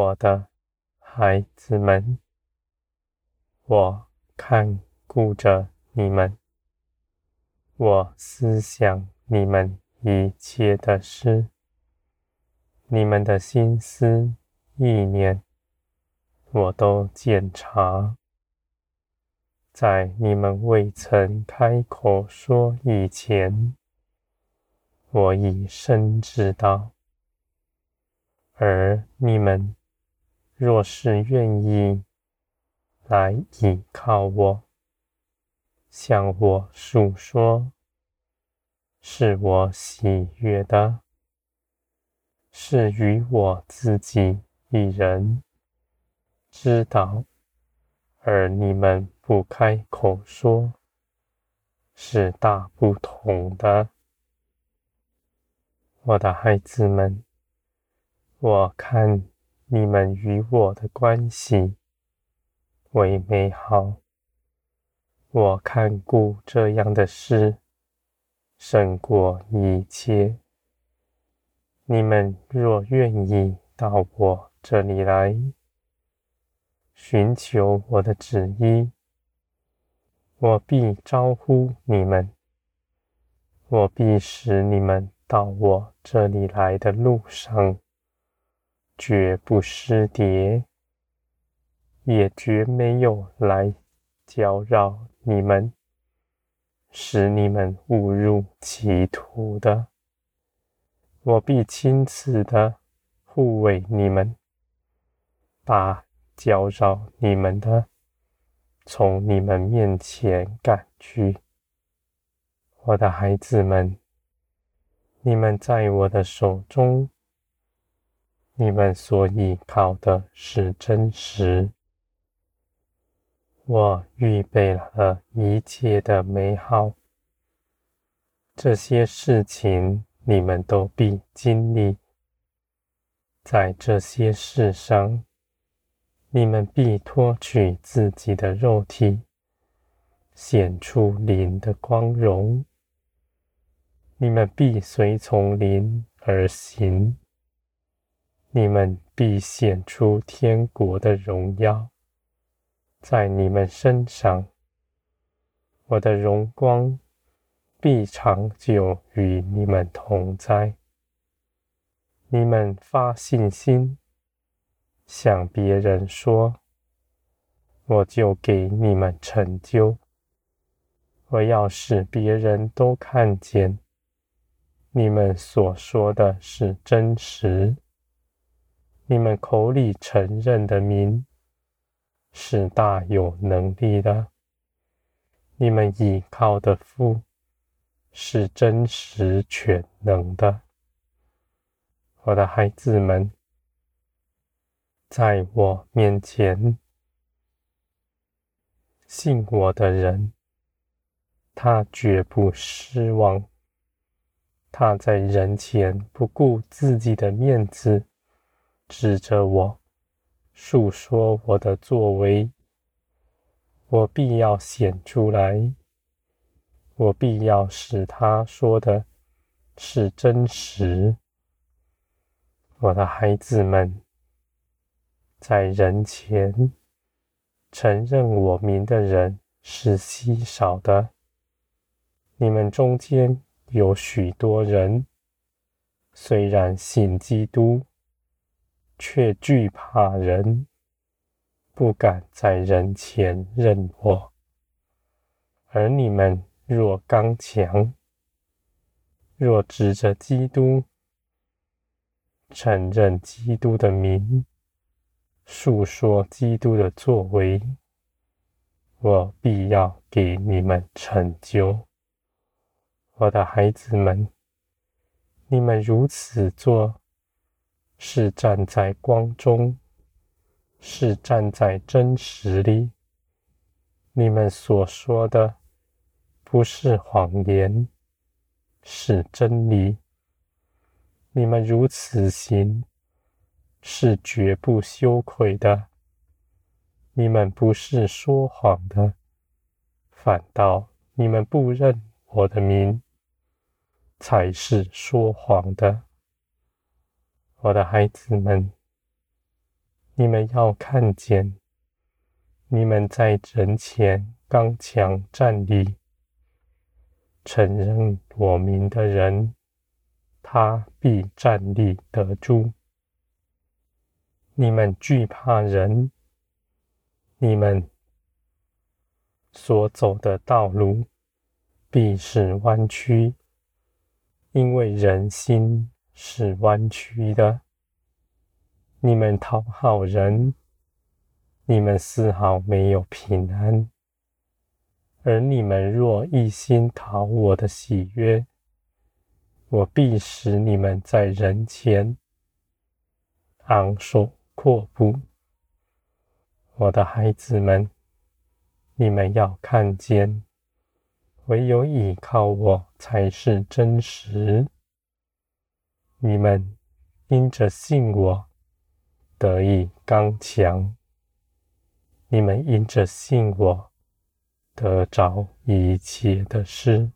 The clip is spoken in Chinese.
我的孩子们，我看顾着你们，我思想你们一切的事，你们的心思意念，我都检查。在你们未曾开口说以前，我已深知道。而你们若是愿意来倚靠我，向我诉说，是我喜悦的，是与我自己一人知道，而你们不开口说，是大不同的。我的孩子们，我看你们与我的关系为美好。我看顾这样的事，胜过一切。你们若愿意到我这里来，寻求我的旨意，我必招呼你们，我必使你们到我这里来的路上，绝不失跌，也绝没有来搅扰你们，使你们误入歧途的。我必亲自的护卫你们，把搅扰你们的从你们面前赶去。我的孩子们。你们在我的手中，你们所依靠的是真实。我预备了一切的美好，这些事情你们都必经历。在这些事上，你们必脱去自己的肉体，显出灵的光荣。你们必随从灵而行，你们必显出天国的荣耀，在你们身上，我的荣光必长久与你们同在。你们发信心，向别人说，我就给你们成就。我要使别人都看见。你们所说的是真实，你们口里承认的名是大有能力的，你们倚靠的父是真实全能的。我的孩子们，在我面前信我的人，他绝不失望。他在人前不顾自己的面子，指着我，述说我的作为，我必要显出来，我必要使他说的是真实。我的孩子们，在人前承认我名的人是稀少的，你们中间。有许多人虽然信基督，却惧怕人，不敢在人前认我。而你们若刚强，若指着基督，承认基督的名，述说基督的作为，我必要给你们成就。我的孩子们，你们如此做，是站在光中，是站在真实里。你们所说的不是谎言，是真理。你们如此行，是绝不羞愧的。你们不是说谎的，反倒你们不认我的名。才是说谎的，我的孩子们，你们要看见，你们在人前刚强站立，承认我名的人，他必站立得住。你们惧怕人，你们所走的道路必是弯曲，因为人心是弯曲的。你们讨好人，你们丝毫没有平安；而你们若一心讨我的喜悦，我必使你们在人前昂首阔步。我的孩子们，你们要看见，唯有倚靠我才是真实。你们因着信我。得以刚强，你们因着信我，得着一切的事。